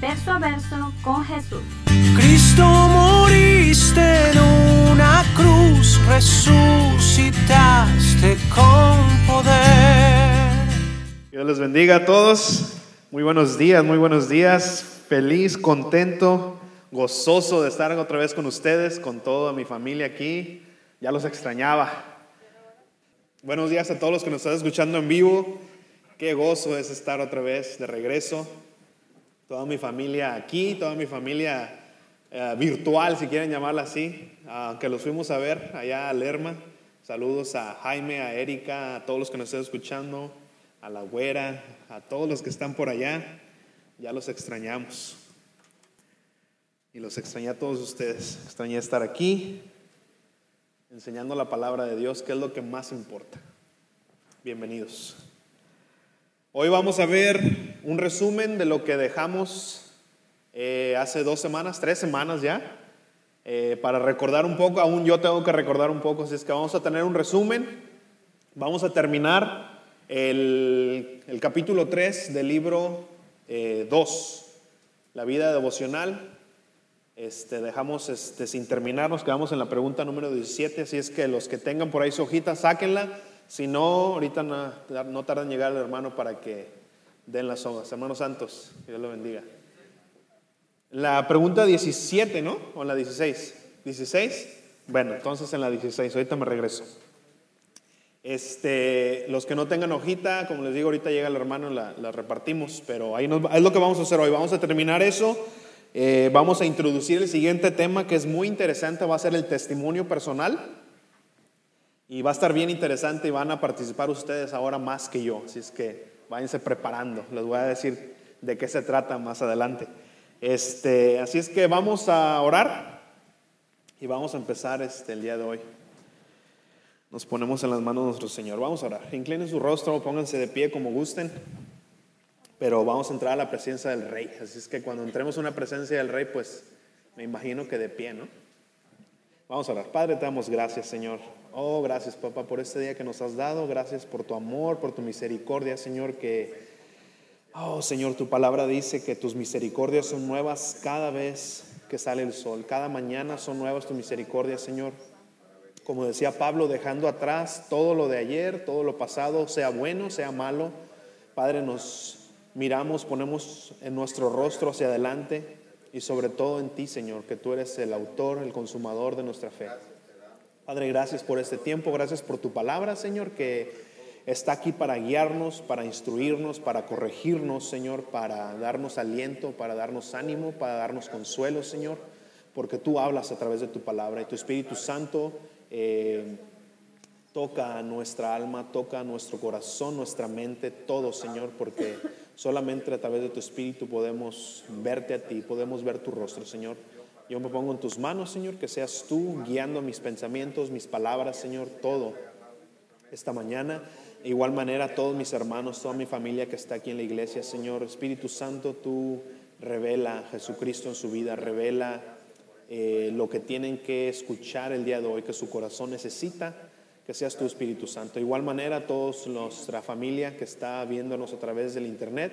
verso a verso con Jesús. Cristo moriste en una cruz, resucitaste con poder. Dios les bendiga a todos. Muy buenos días, muy buenos días. Feliz, contento gozoso de estar otra vez con ustedes, con toda mi familia aquí. Ya los extrañaba. Buenos días a todos los que nos están escuchando en vivo. Qué gozo es estar otra vez de regreso. Toda mi familia aquí, toda mi familia eh, virtual, si quieren llamarla así, aunque los fuimos a ver allá a Lerma. Saludos a Jaime, a Erika, a todos los que nos están escuchando, a la güera, a todos los que están por allá. Ya los extrañamos. Y los extrañé a todos ustedes. Extrañé estar aquí enseñando la palabra de Dios, que es lo que más importa. Bienvenidos. Hoy vamos a ver un resumen de lo que dejamos eh, hace dos semanas, tres semanas ya, eh, para recordar un poco, aún yo tengo que recordar un poco, así es que vamos a tener un resumen. Vamos a terminar el, capítulo 3 del libro 2, eh, la vida devocional. Este, dejamos este, sin terminar, nos quedamos en la pregunta número 17, así es que los que tengan por ahí su hojita, sáquenla, si no, ahorita no, no tardan en llegar el hermano para que den las hojas. Hermanos santos, Dios lo bendiga. La pregunta 17, ¿no? ¿O la 16? ¿16? Bueno, entonces en la 16, ahorita me regreso. Este, los que no tengan hojita, como les digo, ahorita llega el hermano, la, la repartimos, pero ahí es lo que vamos a hacer hoy. Vamos a terminar eso eh, vamos a introducir el siguiente tema que es muy interesante, va a ser el testimonio personal. Y va a estar bien interesante y van a participar ustedes ahora más que yo. Así es que váyanse preparando. Les voy a decir de qué se trata más adelante. Este, así es que vamos a orar y vamos a empezar este, el día de hoy. Nos ponemos en las manos de nuestro Señor. Vamos a orar. Inclinen su rostro, pónganse de pie como gusten pero vamos a entrar a la presencia del rey. Así es que cuando entremos a una presencia del rey, pues me imagino que de pie, ¿no? Vamos a orar. Padre, te damos gracias, Señor. Oh, gracias, papá, por este día que nos has dado. Gracias por tu amor, por tu misericordia, Señor, que, oh, Señor, tu palabra dice que tus misericordias son nuevas cada vez que sale el sol. Cada mañana son nuevas tus misericordias, Señor. Como decía Pablo, dejando atrás todo lo de ayer, todo lo pasado, sea bueno, sea malo. Padre, nos miramos, ponemos en nuestro rostro hacia adelante y sobre todo en ti, Señor, que tú eres el autor, el consumador de nuestra fe. Padre, gracias por este tiempo, gracias por tu palabra, Señor, que está aquí para guiarnos, para instruirnos, para corregirnos, Señor, para darnos aliento, para darnos ánimo, para darnos consuelo, Señor, porque tú hablas a través de tu palabra y tu Espíritu Santo. Eh, toca nuestra alma, toca nuestro corazón, nuestra mente, todo, Señor, porque Solamente a través de tu Espíritu podemos verte a ti, podemos ver tu rostro, Señor. Yo me pongo en tus manos, Señor, que seas tú guiando mis pensamientos, mis palabras, Señor, todo esta mañana. De igual manera, todos mis hermanos, toda mi familia que está aquí en la iglesia, Señor, Espíritu Santo, tú revela a Jesucristo en su vida, revela eh, lo que tienen que escuchar el día de hoy, que su corazón necesita que seas tu Espíritu Santo. De igual manera, todos nuestra familia que está viéndonos a través del Internet,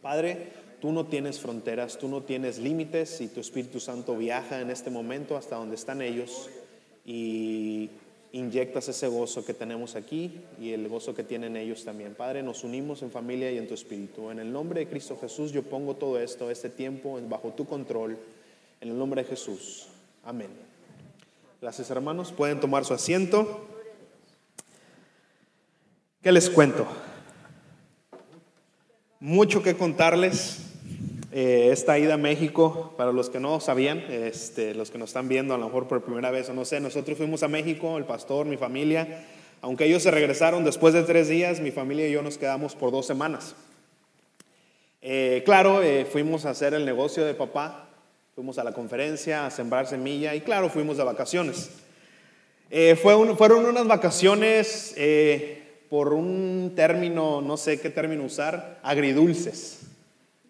Padre, tú no tienes fronteras, tú no tienes límites y tu Espíritu Santo viaja en este momento hasta donde están ellos y inyectas ese gozo que tenemos aquí y el gozo que tienen ellos también. Padre, nos unimos en familia y en tu Espíritu. En el nombre de Cristo Jesús yo pongo todo esto, este tiempo, bajo tu control. En el nombre de Jesús. Amén. Gracias hermanos. Pueden tomar su asiento. ¿Qué les cuento? Mucho que contarles. Eh, esta ida a México, para los que no sabían, este, los que nos están viendo a lo mejor por primera vez o no sé, nosotros fuimos a México, el pastor, mi familia, aunque ellos se regresaron después de tres días, mi familia y yo nos quedamos por dos semanas. Eh, claro, eh, fuimos a hacer el negocio de papá, fuimos a la conferencia a sembrar semilla y claro, fuimos de vacaciones. Fueron unas vacaciones por un término, no sé qué término usar, agridulces.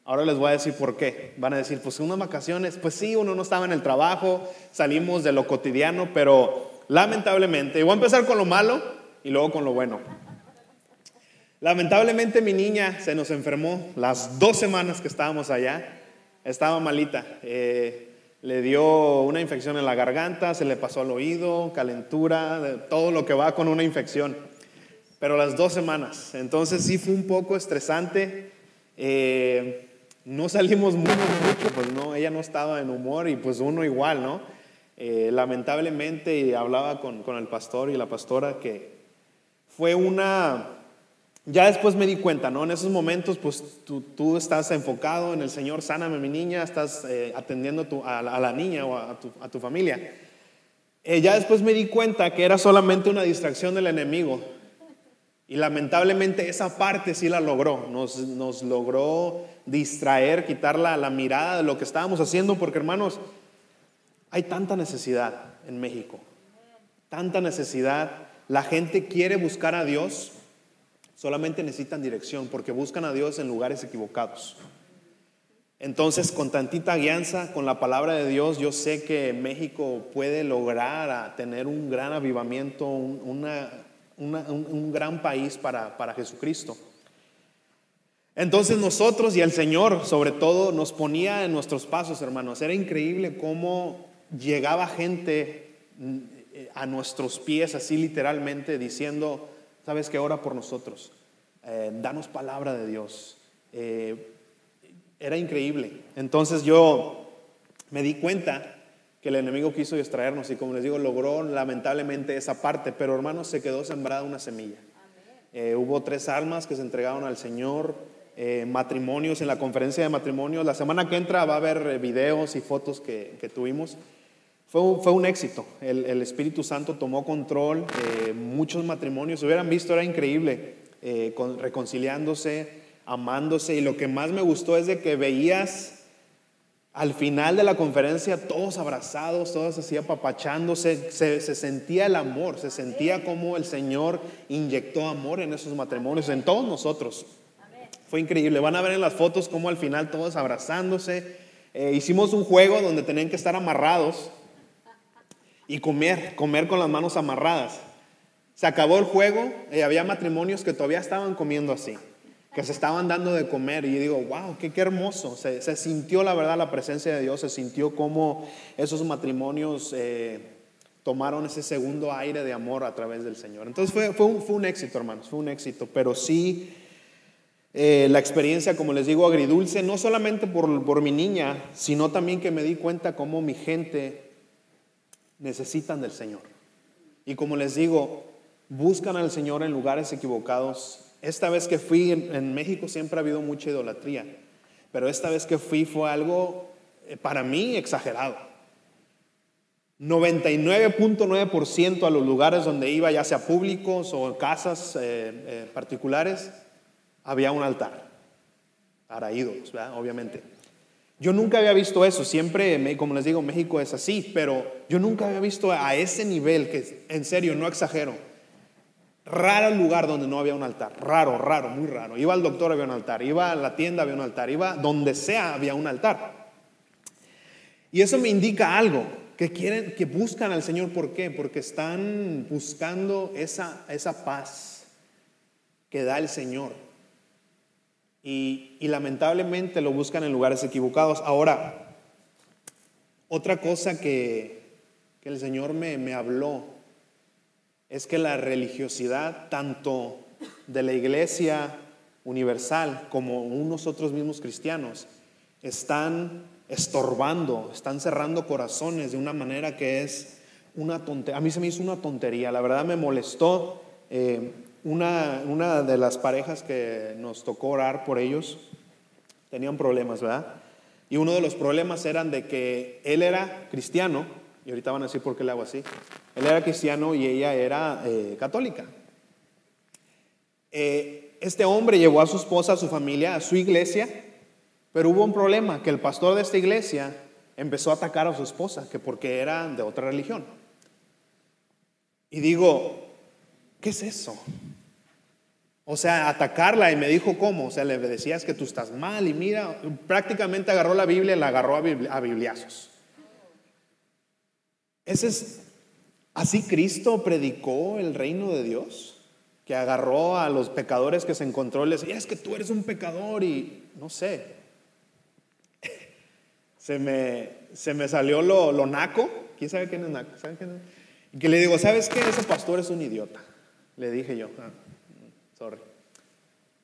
Ahora les voy a decir por qué. Van a decir, pues unas vacaciones, pues sí, uno no estaba en el trabajo, salimos de lo cotidiano, pero lamentablemente, y voy a empezar con lo malo y luego con lo bueno. Lamentablemente mi niña se nos enfermó las dos semanas que estábamos allá. Estaba malita. Eh, le dio una infección en la garganta, se le pasó al oído, calentura, todo lo que va con una infección. Pero las dos semanas. Entonces sí fue un poco estresante. Eh, no salimos mucho, mucho, pues no, ella no estaba en humor y pues uno igual, ¿no? Eh, lamentablemente hablaba con, con el pastor y la pastora que fue una, ya después me di cuenta, ¿no? En esos momentos, pues tú, tú estás enfocado en el Señor, sáname mi niña, estás eh, atendiendo a, la- niña o a tu, a tu familia. Ya después me di cuenta que era solamente una distracción del enemigo. Y lamentablemente esa parte sí la logró, nos, nos logró distraer, quitar la, mirada de lo que estábamos haciendo, porque hermanos, hay tanta necesidad en México, tanta necesidad. La gente quiere buscar a Dios, solamente necesitan dirección, porque buscan a Dios en lugares equivocados. Entonces, con tantita guianza, con la palabra de Dios, yo sé que México puede lograr a tener un gran avivamiento, un, una- un- un gran país para, para Jesucristo. Entonces nosotros y el Señor, sobre todo, nos ponía en nuestros pasos, hermanos. Era increíble cómo llegaba gente mm, a nuestros pies, así literalmente, diciendo, sabes que ora por nosotros, Eh, danos palabra de Dios. Eh, era increíble. Entonces yo me di cuenta que el enemigo quiso distraernos y como les digo, logró lamentablemente esa parte, pero hermanos, se quedó sembrada una semilla. Eh, hubo tres almas que se entregaron al Señor, eh, matrimonios en la conferencia de matrimonios. La semana que entra va a haber eh, videos y fotos que, que tuvimos. Fue, fue un éxito. El, el Espíritu Santo tomó control. muchos matrimonios, si hubieran visto, era increíble. con- reconciliándose, amándose. Y lo que más me gustó es de que veías al final de la conferencia, todos abrazados, todos así apapachándose, se, se sentía el amor, se sentía como el Señor inyectó amor en esos matrimonios, en todos nosotros. Fue increíble. Van a ver en las fotos como al final todos abrazándose. Eh, hicimos un juego donde tenían que estar amarrados y comer, comer con las manos amarradas. Se acabó el juego y había matrimonios que todavía estaban comiendo así, que se estaban dando de comer. Y digo, wow, qué, qué hermoso. Se, se sintió la verdad la presencia de Dios, se sintió como esos matrimonios eh, tomaron ese segundo aire de amor a través del Señor. Entonces fue, fue, un, fue un éxito, hermanos, fue un éxito. Pero sí, eh, la experiencia, como les digo, agridulce, no solamente por, por mi niña, sino también que me di cuenta cómo mi gente necesitan del Señor. Y como les digo, buscan al Señor en lugares equivocados. Esta vez que fui en, México siempre ha habido mucha idolatría, pero esta vez que fui fue algo eh, para mí exagerado. 99.9% a los lugares donde iba, ya sea públicos o casas eh, eh, particulares, había un altar para ídolos, obviamente. Yo nunca había visto eso, siempre, como les digo, México es así, pero yo nunca había visto a ese nivel, que en serio, no exagero, raro el lugar donde no había un altar, raro, raro, muy raro. Iba al doctor, había un altar, iba a la tienda, había un altar, iba donde sea, había un altar. Y eso me indica algo, que quieren, que buscan al Señor, ¿por qué? Porque están buscando esa, esa paz que da el Señor. Y, y lamentablemente lo buscan en lugares equivocados. Ahora, otra cosa que, que el Señor me, me habló es que la religiosidad, tanto de la iglesia universal como nosotros mismos cristianos, están estorbando, están cerrando corazones de una manera que es una tontería. A mí se me hizo una tontería, la verdad me molestó. eh, una, una de las parejas que nos tocó orar por ellos tenían problemas, ¿verdad? Y uno de los problemas eran de que él era cristiano, y ahorita van a decir por qué le hago así. Él era cristiano y ella era eh, católica. Eh, este hombre llevó a su esposa, a su familia, a su iglesia, Pero hubo un problema, que el pastor de esta iglesia empezó a atacar a su esposa, que porque era de otra religión. Y digo, ¿qué es eso? O sea, atacarla y me dijo cómo. O sea, le decías que tú estás mal y mira, prácticamente agarró la Biblia y la agarró a, a bibliazos. Ese es, así Cristo predicó el reino de Dios, que agarró a los pecadores que se encontró y les decía, es que tú eres un pecador y no sé. Se me, se me salió lo, lo naco. ¿Quién sabe quién es naco? Y que le digo, ¿sabes qué? Ese pastor es un idiota. Le dije yo. Ah.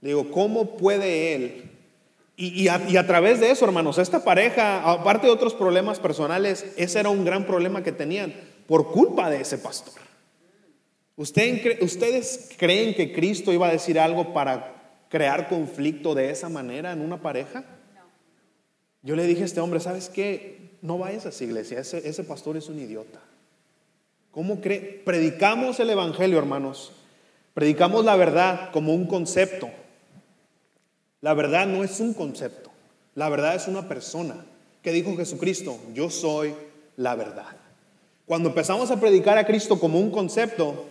Le digo, ¿cómo puede él? Y, a, través de eso, hermanos, esta pareja, aparte de otros problemas personales, ese era un gran problema que tenían por culpa de ese pastor. ¿Ustedes creen que Cristo iba a decir algo para crear conflicto de esa manera en una pareja? Yo le dije a este hombre, ¿sabes qué? No vayas a esa iglesia, ese, ese pastor es un idiota. ¿Cómo cree? Predicamos el Evangelio, hermanos, Predicamos la verdad como un concepto. La verdad no es un concepto. La verdad es una persona. que dijo Jesucristo? Yo soy la verdad. Cuando empezamos a predicar a Cristo como un concepto,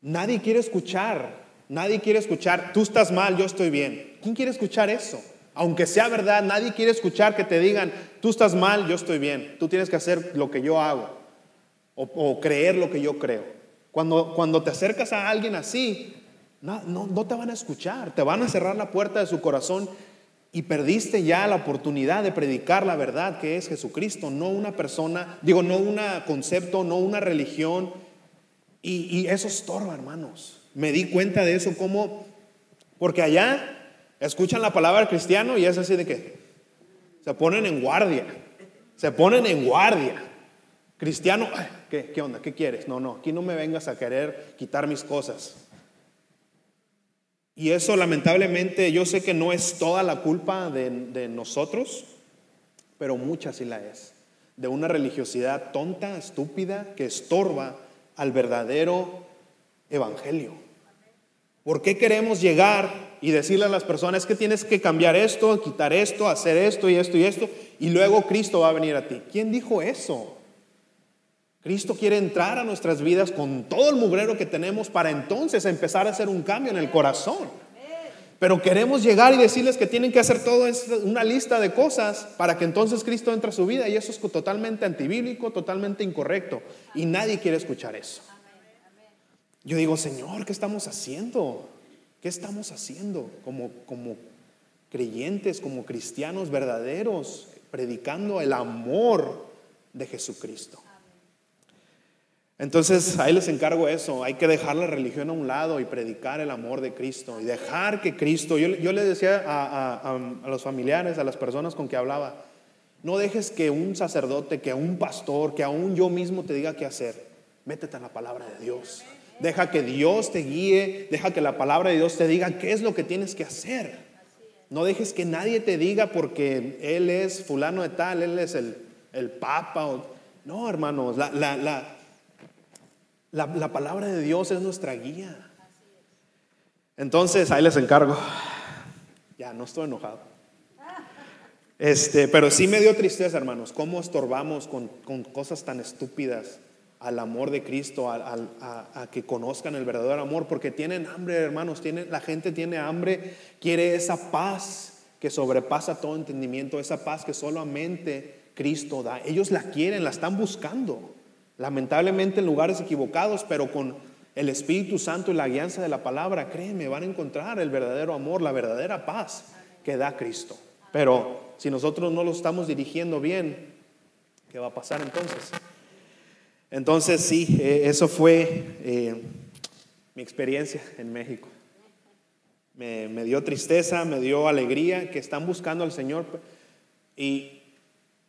nadie quiere escuchar. Nadie quiere escuchar, tú estás mal, yo estoy bien. ¿Quién quiere escuchar eso? Aunque sea verdad, nadie quiere escuchar que te digan, tú estás mal, yo estoy bien. Tú tienes que hacer lo que yo hago o, o creer lo que yo creo. Cuando, te acercas a alguien así, no, no, te van a escuchar, te van a cerrar la puerta de su corazón y perdiste ya la oportunidad de predicar la verdad que es Jesucristo, no una persona, digo, no un concepto, no una religión. Y, y, eso estorba, hermanos. Me di cuenta de eso como, porque allá escuchan la palabra cristiano y es así de que se ponen en guardia, se ponen en guardia. Cristiano, ¿qué, onda? ¿Qué quieres? No, no, aquí no me vengas a querer quitar mis cosas. Y eso lamentablemente yo sé que no es toda la culpa de, nosotros, pero mucha sí la es. De una religiosidad tonta, estúpida, que estorba al verdadero evangelio. ¿Por qué queremos llegar y decirle a las personas que tienes que cambiar esto, quitar esto, hacer esto y esto y esto, y luego Cristo va a venir a ti? ¿Quién dijo eso? Cristo quiere entrar a nuestras vidas con todo el mugrero que tenemos para entonces empezar a hacer un cambio en el corazón. Pero queremos llegar y decirles que tienen que hacer todo una lista de cosas para que entonces Cristo entre a su vida y eso es totalmente antibíblico, totalmente incorrecto. Y nadie quiere escuchar eso. Yo digo, Señor, ¿qué estamos haciendo? ¿Qué estamos haciendo como, como creyentes, como cristianos verdaderos, predicando el amor de Jesucristo? Entonces, ahí les encargo eso, hay que dejar la religión a un lado y predicar el amor de Cristo y dejar que Cristo, yo, yo le decía a, los familiares, a las personas con que hablaba, no dejes que un sacerdote, que un pastor, que aún yo mismo te diga qué hacer, métete en la palabra de Dios, deja que Dios te guíe, deja que la palabra de Dios te diga qué es lo que tienes que hacer. No dejes que nadie te diga porque Él es fulano de tal, Él es el, el papa. no, hermanos, la, la la, palabra de Dios es nuestra guía. Entonces, ahí les encargo. Ya, no estoy enojado. Este, pero sí me dio tristeza, hermanos, cómo estorbamos con, cosas tan estúpidas al amor de Cristo, a, que conozcan el verdadero amor, porque tienen hambre, hermanos, tienen, la gente tiene hambre, quiere esa paz que sobrepasa todo entendimiento, esa paz que solamente Cristo da. Ellos la quieren, la están buscando. Lamentablemente en lugares equivocados, pero con el Espíritu Santo y la guianza de la palabra, créeme, van a encontrar el verdadero amor, la verdadera paz que da Cristo. Pero si nosotros no lo estamos dirigiendo bien, ¿qué va a pasar entonces? Entonces sí, eh, eso fue eh, mi experiencia en México. Me, me, dio tristeza, me dio alegría que están buscando al Señor y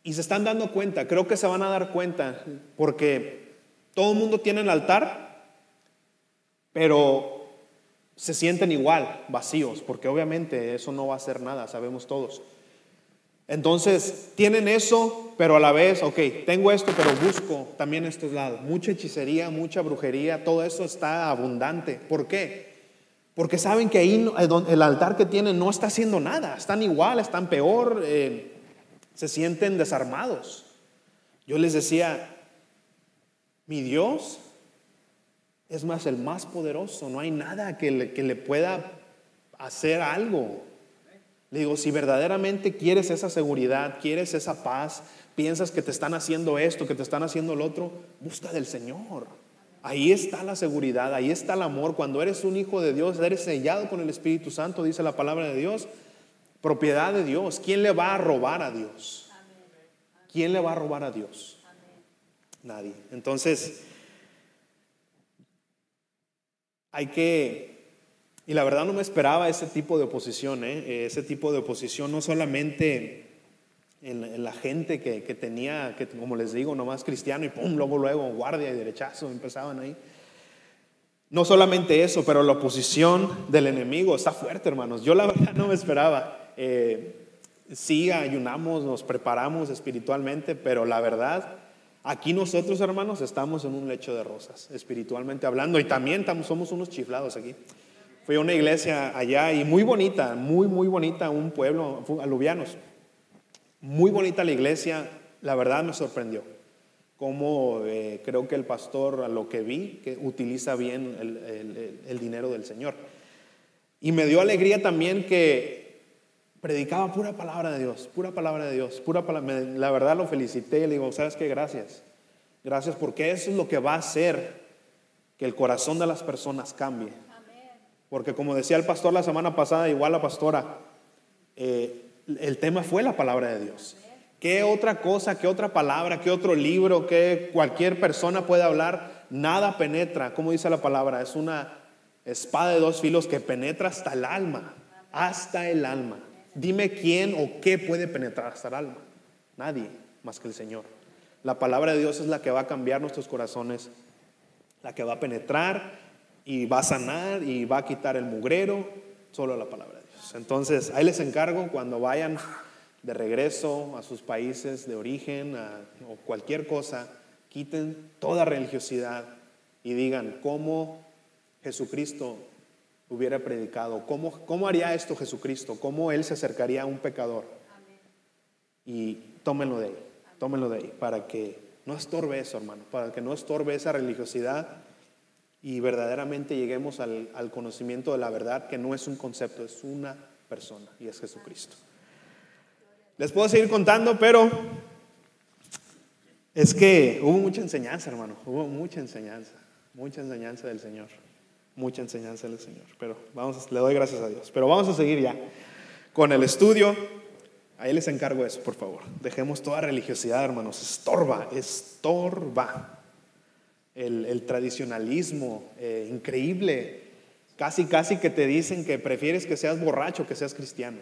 y se están dando cuenta, creo que se van a dar cuenta, porque todo el mundo tiene el altar, pero se sienten igual, vacíos, porque obviamente eso no va a hacer nada, sabemos todos. Entonces, tienen eso, pero a la vez, ok, tengo esto, pero busco también estos lados. Mucha hechicería, mucha brujería, todo eso está abundante. ¿Por qué? Porque saben que ahí eh, el altar que tienen no está haciendo nada. Están igual, están peor, eh, se sienten desarmados. Yo les decía, mi Dios es más el más poderoso. No hay nada que le, que le pueda hacer algo. Le digo, si verdaderamente quieres esa seguridad, quieres esa paz, piensas que te están haciendo esto, que te están haciendo lo otro, busca del Señor. Ahí está la seguridad, ahí está el amor. Cuando eres un hijo de Dios, eres sellado con el Espíritu Santo, dice la palabra de Dios, propiedad de Dios. ¿Quién le va a robar a Dios? ¿Quién le va a robar a Dios? Nadie. Entonces, hay que, y la verdad no me esperaba ese tipo de oposición, ¿eh? ese tipo de oposición no solamente en, la gente que, que tenía, que como les digo, nomás cristiano y pum, luego, luego, guardia y derechazo, empezaban ahí. No solamente eso, pero la oposición del enemigo está fuerte, hermanos. Yo la verdad no me esperaba. Eh, sí, ayunamos, nos preparamos espiritualmente, pero la verdad, aquí nosotros, hermanos, estamos en un lecho de rosas, espiritualmente hablando, y también estamos, somos unos chiflados aquí. Fui a una iglesia allá y muy bonita, muy, muy bonita, un pueblo, aluvianos. Muy bonita la iglesia, la verdad me sorprendió. Como eh, creo que el pastor, a lo que vi, que utiliza bien el- el dinero del Señor. Y me dio alegría también que predicaba pura palabra de Dios, pura palabra de Dios, pura palabra. La verdad lo felicité, le digo, ¿sabes qué? Gracias. Gracias porque eso es lo que va a hacer que el corazón de las personas cambie. Porque como decía el pastor la semana pasada, igual la pastora, eh, el tema fue la palabra de Dios. ¿Qué otra cosa, qué otra palabra, qué otro libro, qué cualquier persona puede hablar? Nada penetra, como dice la palabra, es una espada de dos filos que penetra hasta el alma, hasta el alma. Dime quién o qué puede penetrar hasta el alma. Nadie más que el Señor. La palabra de Dios es la que va a cambiar nuestros corazones, la que va a penetrar y va a sanar y va a quitar el mugrero, solo la palabra de Dios. Entonces, ahí les encargo cuando vayan de regreso a sus países de origen o cualquier cosa, quiten toda religiosidad y digan cómo Jesucristo hubiera predicado, cómo, cómo haría esto Jesucristo, cómo Él se acercaría a un pecador. Y tómenlo de ahí, tómenlo de ahí, para que no estorbe eso, hermano, para que no estorbe esa religiosidad y verdaderamente lleguemos al, al conocimiento de la verdad, que no es un concepto, es una persona y es Jesucristo. Les puedo seguir contando, pero es que hubo mucha enseñanza, hermano, hubo mucha enseñanza, mucha enseñanza del Señor, mucha enseñanza del Señor, pero vamos, le doy gracias a Dios, pero vamos a seguir ya con el estudio. Ahí les encargo eso, por favor. Dejemos toda religiosidad, hermanos, estorba, estorba el, el tradicionalismo eh, increíble. Casi, casi que te dicen que prefieres que seas borracho que seas cristiano.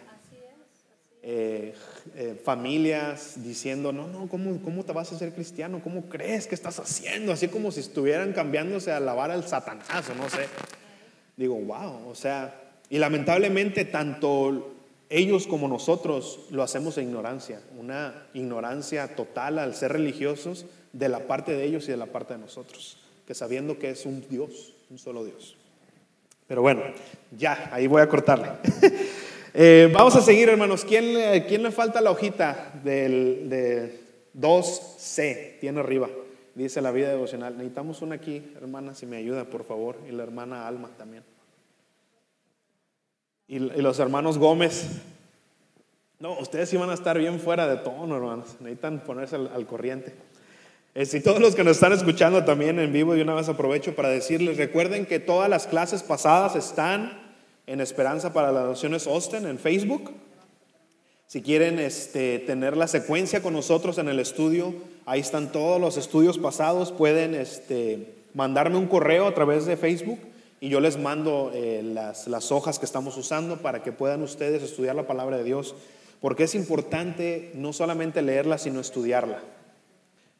Eh, eh, familias diciendo, no, no, ¿cómo, ¿cómo te vas a hacer cristiano? ¿Cómo crees que estás haciendo? Así como si estuvieran cambiándose a alabar al satanás o no sé. Digo, wow, o sea, y lamentablemente tanto ellos como nosotros lo hacemos en ignorancia, una ignorancia total al ser religiosos de la parte de ellos y de la parte de nosotros, que sabiendo que es un Dios, un solo Dios. Pero bueno, ya, ahí voy a cortarle. Eh, vamos a seguir, hermanos. ¿Quién, quién le falta la hojita del, de 2C? Tiene arriba. Dice la vida devocional. Necesitamos una aquí, hermana, si me ayuda, por favor. Y la hermana Alma también. Y, y los hermanos Gómez. No, ustedes sí van a estar bien fuera de tono, hermanos. Necesitan ponerse al, corriente. Eh, si todos los que nos están escuchando también en vivo, de una vez aprovecho para decirles, recuerden que todas las clases pasadas están en Esperanza para las Naciones Austin en Facebook. Si quieren este, tener la secuencia con nosotros en el estudio, ahí están todos los estudios pasados. Pueden este, mandarme un correo a través de Facebook y yo les mando eh, las, las hojas que estamos usando para que puedan ustedes estudiar la palabra de Dios. Porque es importante no solamente leerla, sino estudiarla.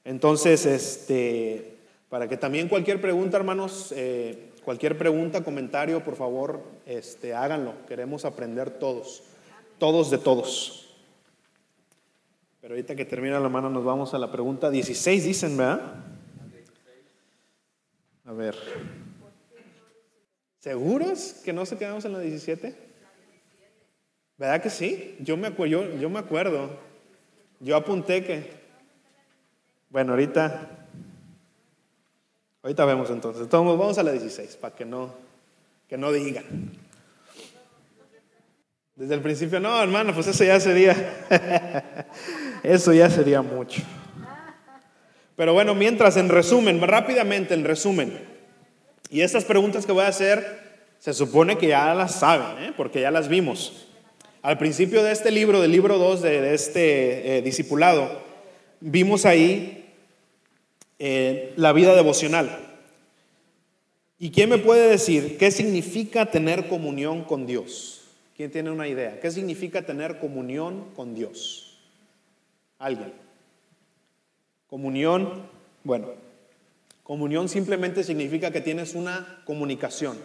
Entonces, este, para que también cualquier pregunta, hermanos, eh, cualquier pregunta, comentario, por favor, este, háganlo. Queremos aprender todos, todos de todos. Pero ahorita que termina la mano nos vamos a la pregunta 16, dicen, ¿verdad? A ver. ¿Seguros que no se quedamos en la 17? ¿Verdad que sí? Yo me, acu- yo, yo me acuerdo. Yo apunté que... Bueno, ahorita... Ahorita vemos entonces. Entonces vamos a la 16 para que no, que no digan. Desde el principio, no, hermano, pues eso ya sería... eso ya sería mucho. Pero bueno, mientras, en resumen, rápidamente, en resumen, y estas preguntas que voy a hacer, se supone que ya las saben, ¿eh? porque ya las vimos. Al principio de este libro, del libro 2 de, de este eh, discipulado, vimos ahí eh, la vida devocional. ¿Y quién me puede decir qué significa tener comunión con Dios? ¿Quién tiene una idea? ¿Qué significa tener comunión con Dios? ¿Alguien? Comunión, bueno, comunión simplemente significa que tienes una comunicación,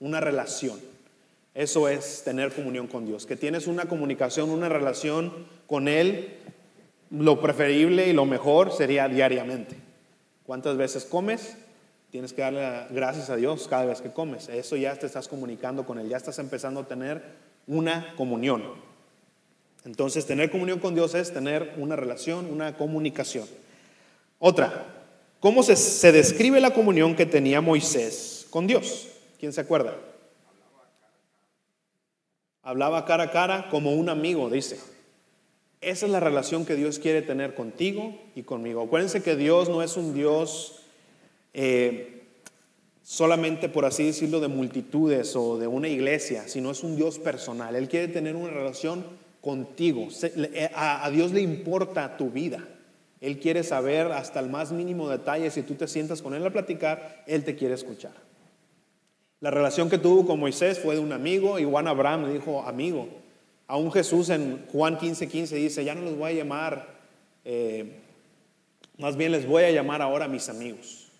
una relación. Eso es tener comunión con Dios, que tienes una comunicación, una relación con Él. Lo preferible y lo mejor sería diariamente. ¿Cuántas veces comes? Tienes que darle gracias a Dios cada vez que comes. Eso ya te estás comunicando con Él, ya estás empezando a tener una comunión. Entonces, tener comunión con Dios es tener una relación, una comunicación. Otra, ¿cómo se, se describe la comunión que tenía Moisés con Dios? ¿Quién se acuerda? Hablaba cara a cara como un amigo, dice. Esa es la relación que Dios quiere tener contigo y conmigo. Acuérdense que Dios no es un Dios eh, solamente, por así decirlo, de multitudes o de una iglesia, sino es un Dios personal. Él quiere tener una relación contigo. Eh, A, Dios le importa tu vida. Él quiere saber hasta el más mínimo detalle. Si tú te sientas con Él a platicar, Él te quiere escuchar. La relación que tuvo con Moisés fue de un amigo Juan Abraham le dijo amigo. Aún Jesús en Juan 15, 15 dice, ya no los voy a llamar, eh, más bien les voy a llamar ahora mis amigos.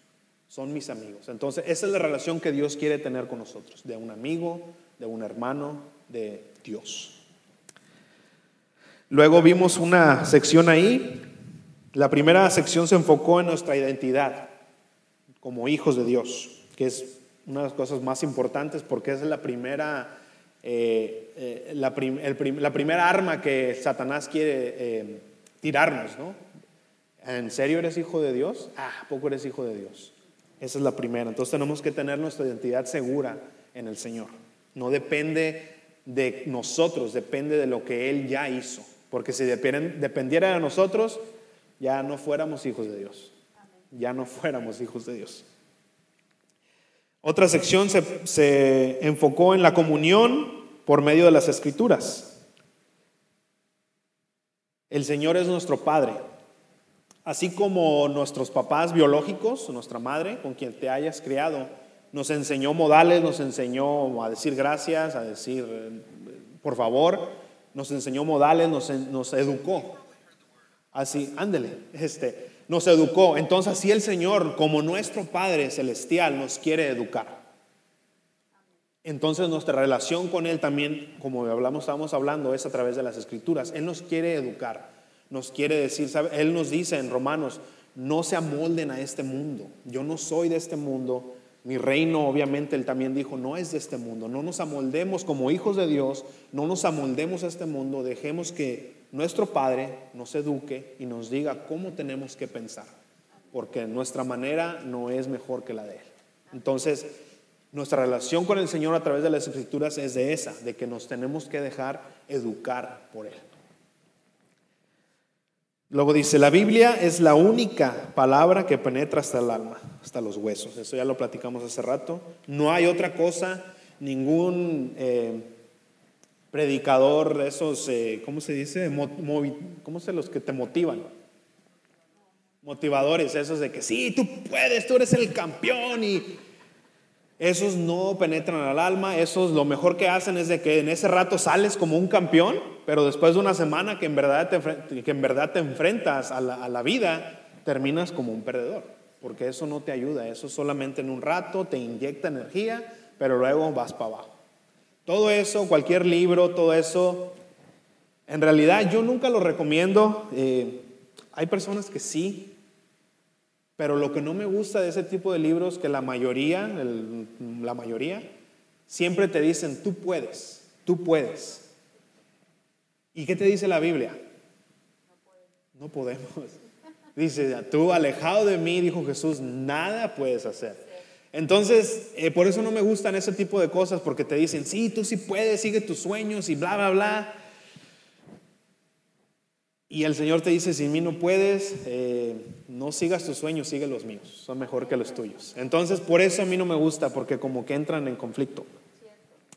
Son mis amigos. Entonces, esa es la relación que Dios quiere tener con nosotros, de un amigo, de un hermano, de Dios. Luego vimos una sección ahí. La primera sección se enfocó en nuestra identidad como hijos de Dios, que es una de las cosas más importantes porque es la primera, eh, eh, la, primera arma que Satanás quiere eh, tirarnos, ¿no? ¿En serio eres hijo de Dios? Ah, ¿a poco eres hijo de Dios? Esa es la primera. Entonces tenemos que tener nuestra identidad segura en el Señor. No depende de nosotros, depende de lo que Él ya hizo. Porque si dependiera de nosotros, ya no fuéramos hijos de Dios. Ya no fuéramos hijos de Dios. Otra sección se, se enfocó en la comunión por medio de las escrituras. El Señor es nuestro Padre. Así como nuestros papás biológicos, nuestra madre, con quien te hayas criado, nos enseñó modales, nos enseñó a decir gracias, a decir eh, por favor, nos enseñó modales, nos, nos educó. Así, ándele, este, nos educó. Entonces, así el Señor, como nuestro Padre celestial, nos quiere educar. Entonces, nuestra relación con Él también, como hablamos, estamos hablando, es a través de las Escrituras. Él nos quiere educar, nos quiere decir. Él nos dice en Romanos, no se amolden a este mundo. Yo no soy de este mundo. Mi reino, obviamente, Él también dijo, no es de este mundo. No nos amoldemos como hijos de Dios, no nos amoldemos a este mundo. Dejemos que nuestro Padre nos eduque y nos diga cómo tenemos que pensar, porque nuestra manera no es mejor que la de Él. Entonces, nuestra relación con el Señor a través de las Escrituras es de esa, de que nos tenemos que dejar educar por Él. Luego dice, la Biblia es la única palabra que penetra hasta el alma, hasta los huesos. Eso ya lo platicamos hace rato. No hay otra cosa, ningún eh, predicador de esos, eh, ¿cómo se dice? ¿Cómo se los que te motivan? Motivadores, esos de que sí, tú puedes, tú eres el campeón y esos no penetran al alma, esos lo mejor que hacen es de que en ese rato sales como un campeón, pero después de una semana que en verdad te, que en verdad te enfrentas a la, a la vida, terminas como un perdedor, porque eso no te ayuda, eso solamente en un rato te inyecta energía, pero luego vas para abajo. Todo eso, cualquier libro, todo eso, en realidad yo nunca lo recomiendo. eh, hay personas que sí, pero lo que no me gusta de ese tipo de libros, que la mayoría, la mayoría, siempre te dicen, tú puedes, tú puedes. ¿Y qué te dice la Biblia? No podemos. Dice, tú alejado de mí, dijo Jesús, nada puedes hacer. Entonces, eh, por eso no me gustan ese tipo de cosas, porque te dicen, sí, tú sí puedes, sigue tus sueños y bla, bla, bla. Y el Señor te dice, sin mí no puedes, eh, no sigas tus sueños, sigue los míos, son mejor que los tuyos. Entonces, por eso a mí no me gusta, porque como que entran en conflicto.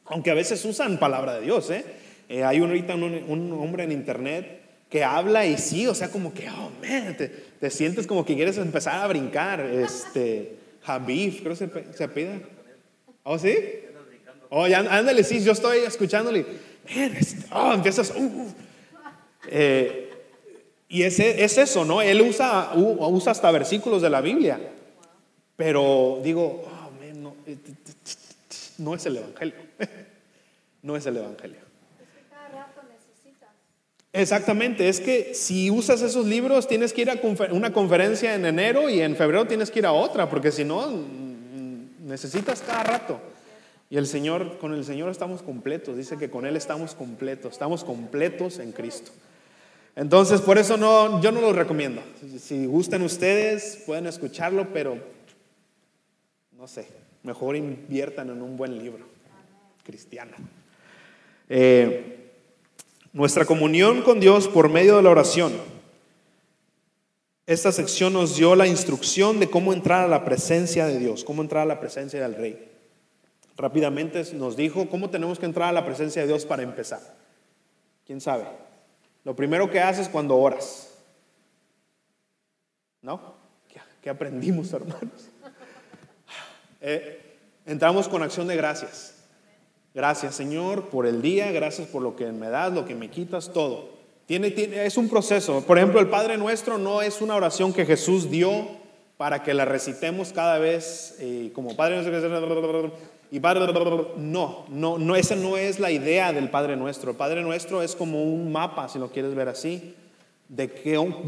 Aunque a veces usan palabra de Dios, ¿eh? Eh, hay un, ahorita un, hombre en internet que habla y sí, o sea, como que, oh, man, te, sientes como que quieres empezar a brincar. Este, Habib, creo que se, se pida. ¿Oh, sí? Oh, ya, ándale, sí, yo estoy escuchándole. Man, oh, empiezas, uh, uh. Eh, y es, es eso, ¿no? Él usa, usa hasta versículos de la Biblia. Pero digo, oh, eh, no es el Evangelio. No es el Evangelio. Exactamente, es que si usas esos libros tienes que ir a una conferencia en enero y en febrero tienes que ir a otra, porque si no, necesitas cada rato. Y el Señor, con el Señor estamos completos, dice que con Él estamos completos, estamos completos en Cristo. Entonces, por eso no, yo no lo recomiendo. Si gustan ustedes, pueden escucharlo, pero no sé, mejor inviertan en un buen libro cristiano. Eh, nuestra comunión con Dios por medio de la oración. Esta sección nos dio la instrucción de cómo entrar a la presencia de Dios, cómo entrar a la presencia del Rey. Rápidamente nos dijo cómo tenemos que entrar a la presencia de Dios para empezar. ¿Quién sabe? Lo primero que haces cuando oras. ¿No? ¿Qué, aprendimos, hermanos? Eh, entramos con acción de gracias. Gracias, Señor, por el día, gracias por lo que me das, lo que me quitas, todo. Tiene, tiene, es un proceso. Por ejemplo, el Padre Nuestro no es una oración que Jesús dio para que la recitemos cada vez eh, como Padre Nuestro. Y Padre, no, no, no, esa no es la idea del Padre Nuestro. El Padre Nuestro es como un mapa, si lo quieres ver así, de,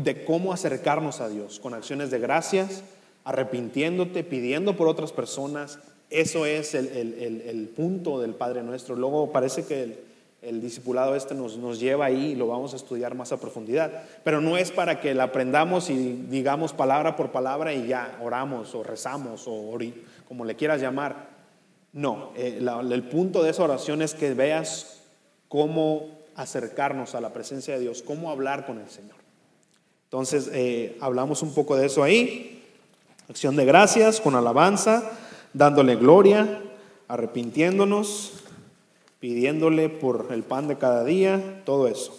de cómo acercarnos a Dios, con acciones de gracias, arrepintiéndote, pidiendo por otras personas. Eso es el, el, el, punto del Padre Nuestro. Luego parece que el, discipulado este nos, nos, lleva ahí y lo vamos a estudiar más a profundidad. Pero no es para que la aprendamos y digamos palabra por palabra y ya oramos o rezamos o como le quieras llamar. No, eh, el punto de esa oración es que veas cómo acercarnos a la presencia de Dios, cómo hablar con el Señor. Entonces, eh, hablamos un poco de eso ahí. Acción de gracias, con alabanza, dándole gloria, arrepintiéndonos, pidiéndole por el pan de cada día, todo eso.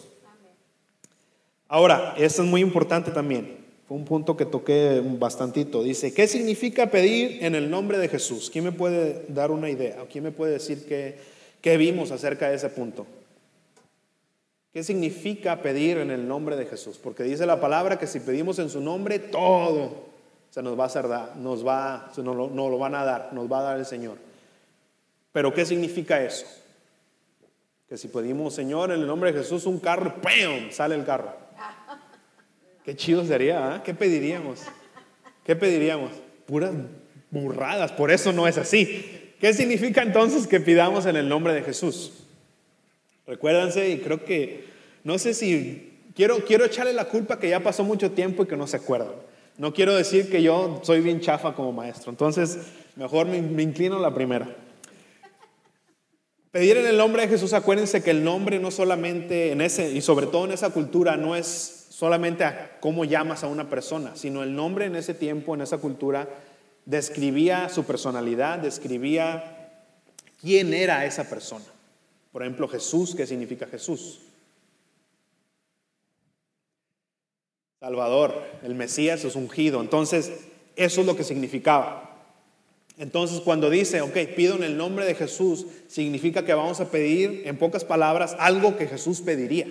Ahora, esto es muy importante también. Fue un punto que toqué bastantito. Dice, ¿qué significa pedir en el nombre de Jesús? ¿Quién me puede dar una idea? ¿O quién me puede decir qué, qué vimos acerca de ese punto? ¿Qué significa pedir en el nombre de Jesús? Porque dice la palabra que si pedimos en su nombre, todo se nos va a hacer dar, nos va, nos lo, nos lo van a dar, nos va a dar el Señor. Pero ¿qué significa eso? Que si pedimos, Señor, en el nombre de Jesús, un carro, ¡pam! sale el carro. Qué chido sería, ¿eh? ¿Qué pediríamos? ¿Qué pediríamos? Puras burradas, por eso no es así. ¿Qué significa entonces que pidamos en el nombre de Jesús? Recuérdense, y creo que, no sé si, quiero, quiero echarle la culpa que ya pasó mucho tiempo y que no se acuerdan. No quiero decir que yo soy bien chafa como maestro, entonces mejor me, inclino a la primera. Pedir en el nombre de Jesús, acuérdense que el nombre no solamente en ese, y sobre todo en esa cultura, no es solamente a cómo llamas a una persona, sino el nombre en ese tiempo, en esa cultura, describía su personalidad, describía quién era esa persona. Por ejemplo, Jesús, ¿qué significa Jesús? Salvador, el Mesías es ungido. Entonces, eso es lo que significaba. Entonces, cuando dice, ok, pido en el nombre de Jesús, significa que vamos a pedir, en pocas palabras, algo que Jesús pediría.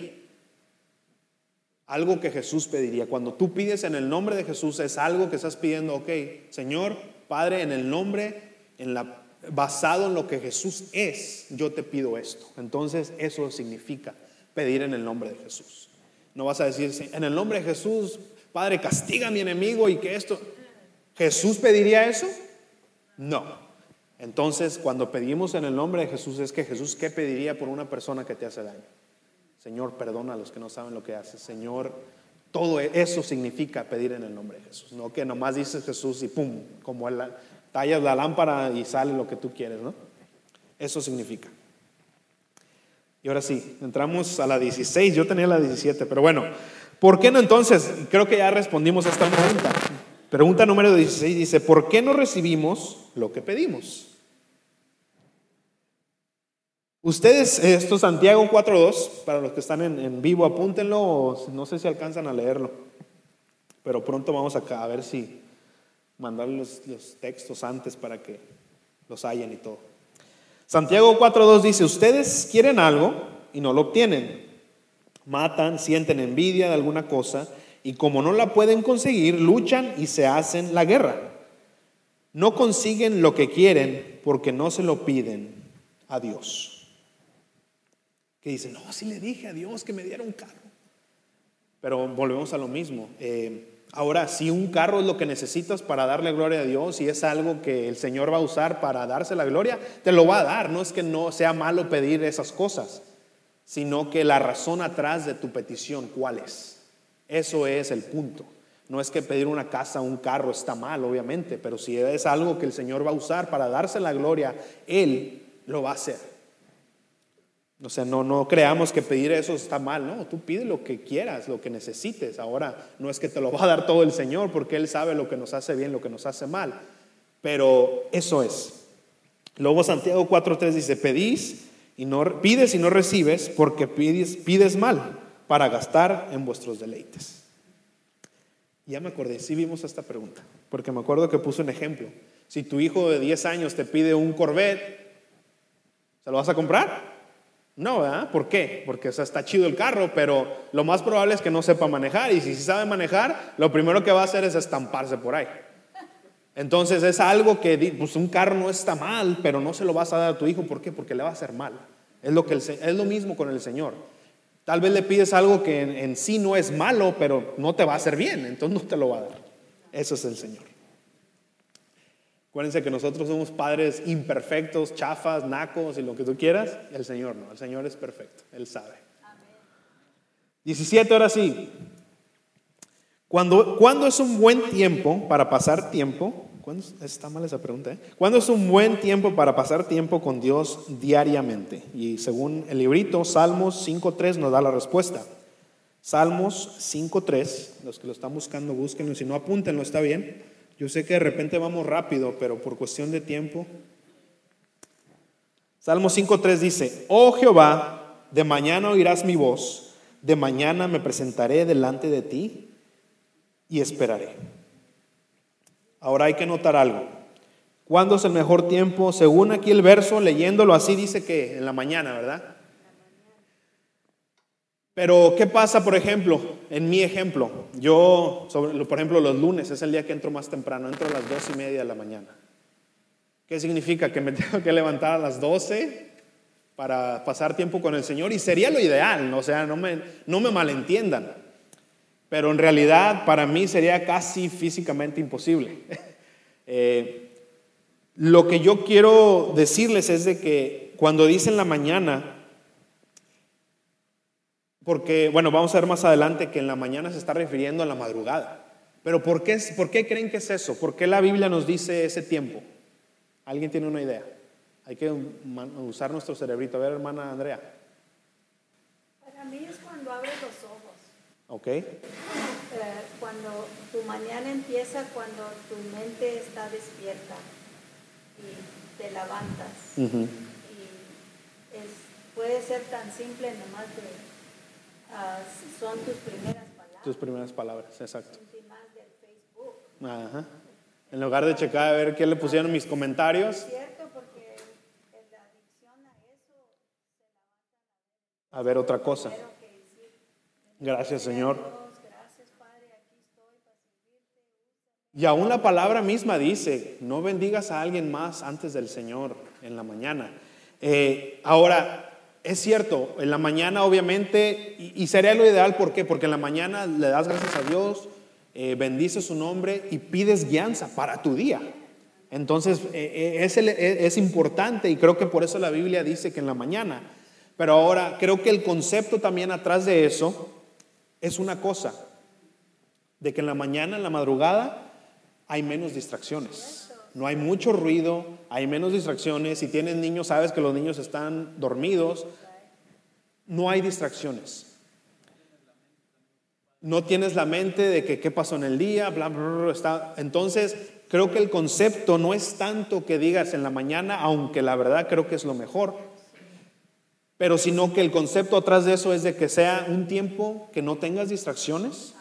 Algo que Jesús pediría. Cuando tú pides en el nombre de Jesús es algo que estás pidiendo, ok, Señor, Padre, en el nombre, en la, basado en lo que Jesús es, yo te pido esto. Entonces eso significa pedir en el nombre de Jesús. No vas a decir, en el nombre de Jesús, Padre, castiga a mi enemigo y que esto... ¿Jesús pediría eso? No. Entonces, cuando pedimos en el nombre de Jesús, es que Jesús, ¿qué pediría por una persona que te hace daño? Señor, perdona a los que no saben lo que haces. Señor, todo eso significa pedir en el nombre de Jesús. No que nomás dices Jesús y pum, como tallas la lámpara y sale lo que tú quieres, ¿no? Eso significa. Y ahora sí, entramos a la 16. Yo tenía la 17, pero bueno, ¿por qué no entonces? Creo que ya respondimos a esta pregunta. Pregunta número 16 dice, ¿por qué no recibimos lo que pedimos? Ustedes, esto es Santiago 4.2, para los que están en, vivo, apúntenlo, no sé si alcanzan a leerlo, pero pronto vamos acá a ver si mandar los, los textos antes para que los hayan y todo. Santiago 4.2 dice, ustedes quieren algo y no lo obtienen, matan, sienten envidia de alguna cosa y como no la pueden conseguir, luchan y se hacen la guerra. No consiguen lo que quieren porque no se lo piden a Dios que dicen, no, si le dije a Dios que me diera un carro. Pero volvemos a lo mismo. Eh, ahora, si un carro es lo que necesitas para darle gloria a Dios y es algo que el Señor va a usar para darse la gloria, te lo va a dar. No es que no sea malo pedir esas cosas, sino que la razón atrás de tu petición, ¿cuál es? Eso es el punto. No es que pedir una casa, un carro está mal, obviamente, pero si es algo que el Señor va a usar para darse la gloria, Él lo va a hacer. O sea, no, no creamos que pedir eso está mal, no, tú pide lo que quieras, lo que necesites. Ahora, no es que te lo va a dar todo el Señor, porque Él sabe lo que nos hace bien, lo que nos hace mal, pero eso es. Luego Santiago 4.3 dice, pedís y no, pides y no recibes porque pides, pides mal para gastar en vuestros deleites. Ya me acordé, sí vimos esta pregunta, porque me acuerdo que puse un ejemplo. Si tu hijo de 10 años te pide un Corvette, ¿se lo vas a comprar? No, ¿verdad? ¿Por qué? Porque está chido el carro, pero lo más probable es que no sepa manejar. Y si sabe manejar, lo primero que va a hacer es estamparse por ahí. Entonces es algo que, pues un carro no está mal, pero no se lo vas a dar a tu hijo. ¿Por qué? Porque le va a hacer mal. Es lo, que es lo mismo con el Señor. Tal vez le pides algo que en sí no es malo, pero no te va a hacer bien, entonces no te lo va a dar. Eso es el Señor. Acuérdense que nosotros somos padres imperfectos, chafas, nacos y lo que tú quieras. El Señor no, el Señor es perfecto, Él sabe. 17, ahora sí. Cuando, ¿Cuándo es un buen tiempo para pasar tiempo? ¿Cuándo, está mal esa pregunta. ¿eh? ¿Cuándo es un buen tiempo para pasar tiempo con Dios diariamente? Y según el librito, Salmos 5.3 nos da la respuesta. Salmos 5.3, los que lo están buscando, búsquenlo, si no apúntenlo, está bien. Yo sé que de repente vamos rápido, pero por cuestión de tiempo. Salmo 5.3 dice, oh Jehová, de mañana oirás mi voz, de mañana me presentaré delante de ti y esperaré. Ahora hay que notar algo. ¿Cuándo es el mejor tiempo? Según aquí el verso, leyéndolo así, dice que en la mañana, ¿verdad? Pero, ¿qué pasa, por ejemplo, en mi ejemplo? Yo, por ejemplo, los lunes es el día que entro más temprano, entro a las dos y media de la mañana. ¿Qué significa? Que me tengo que levantar a las 12 para pasar tiempo con el Señor y sería lo ideal, o sea, no me, no me malentiendan. Pero en realidad para mí sería casi físicamente imposible. Eh, lo que yo quiero decirles es de que cuando dicen la mañana, porque, bueno, vamos a ver más adelante que en la mañana se está refiriendo a la madrugada. Pero ¿por qué, ¿por qué creen que es eso? ¿Por qué la Biblia nos dice ese tiempo? ¿Alguien tiene una idea? Hay que usar nuestro cerebrito. A ver, hermana Andrea. Para mí es cuando abres los ojos. Ok. Eh, cuando tu mañana empieza, cuando tu mente está despierta y te levantas. Y puede ser tan simple nomás de Ah, son tus primeras palabras. Tus primeras palabras, exacto. del Facebook. Ajá. En lugar de checar a ver qué le pusieron mis comentarios. Es cierto, porque la adicción a eso a ver otra cosa. Gracias, Señor. Y aún la palabra misma dice, no bendigas a alguien más antes del Señor en la mañana. Eh, ahora, es cierto, en la mañana obviamente, y, sería lo ideal, ¿por qué? Porque en la mañana le das gracias a Dios, eh, bendices su nombre y pides guianza para tu día. Entonces eh, eh, es, es importante y creo que por eso la Biblia dice que en la mañana. Pero ahora creo que el concepto también atrás de eso es una cosa, de que en la mañana, en la madrugada, hay menos distracciones. No hay mucho ruido, hay menos distracciones. Si tienes niños, sabes que los niños están dormidos. No hay distracciones. No tienes la mente de que qué pasó en el día, bla, bla, bla, está. Entonces, creo que el concepto no es tanto que digas en la mañana, aunque la verdad creo que es lo mejor, pero sino que el concepto atrás de eso es de que sea un tiempo que no tengas distracciones,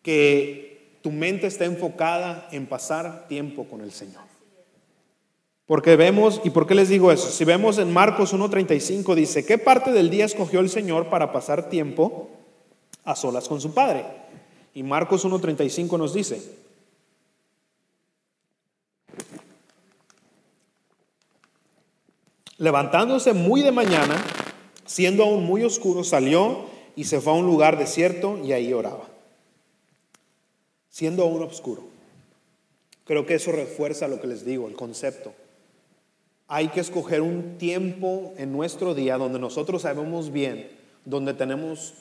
que tu mente esté enfocada en pasar tiempo con el Señor. Porque vemos, ¿y por qué les digo eso? Si vemos en Marcos 1.35 dice, ¿qué parte del día escogió el Señor para pasar tiempo a solas con su Padre? Y Marcos 1.35 nos dice, levantándose muy de mañana, siendo aún muy oscuro, salió y se fue a un lugar desierto y ahí oraba. Siendo aún oscuro. Creo que eso refuerza lo que les digo, el concepto. Hay que escoger un tiempo en nuestro día donde nosotros sabemos bien, donde tenemos,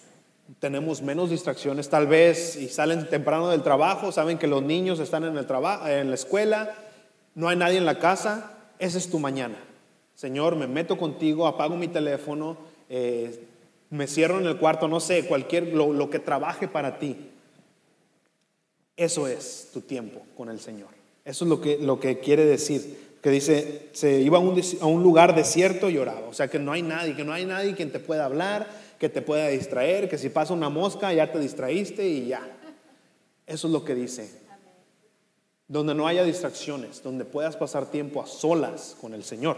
tenemos menos distracciones, tal vez, y salen temprano del trabajo, saben que los niños están en, el traba- en la escuela, no hay nadie en la casa, esa es tu mañana. Señor, me meto contigo, apago mi teléfono, eh, me cierro en el cuarto, no sé, cualquier, lo, lo que trabaje para ti. Eso es tu tiempo con el Señor. Eso es lo que, lo que quiere decir. Que dice, se iba a un, a un lugar desierto y oraba. O sea, que no hay nadie, que no hay nadie quien te pueda hablar, que te pueda distraer, que si pasa una mosca ya te distraíste y ya. Eso es lo que dice. Donde no haya distracciones, donde puedas pasar tiempo a solas con el Señor.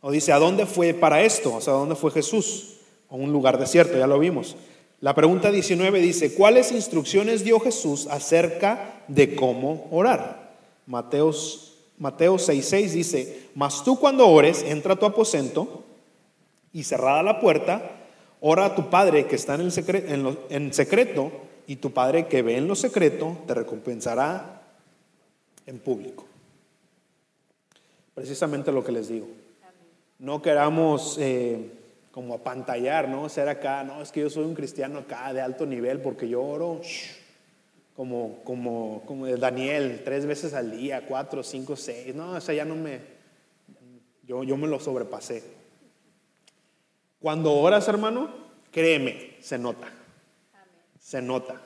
O dice, ¿a dónde fue para esto? O sea, ¿a dónde fue Jesús? A un lugar desierto, ya lo vimos. La pregunta 19 dice, ¿cuáles instrucciones dio Jesús acerca de cómo orar? Mateos, Mateo 6:6 dice, mas tú cuando ores, entra a tu aposento y cerrada la puerta, ora a tu Padre que está en, el secre- en lo- en secreto y tu Padre que ve en lo secreto te recompensará en público. Precisamente lo que les digo. No queramos eh, como apantallar, ¿no? Ser acá, no, es que yo soy un cristiano acá de alto nivel porque yo oro como, como, como Daniel, tres veces al día, cuatro, cinco, seis. No, o sea, ya no me, yo, yo me lo sobrepasé. Cuando oras, hermano, créeme, se nota. Se nota.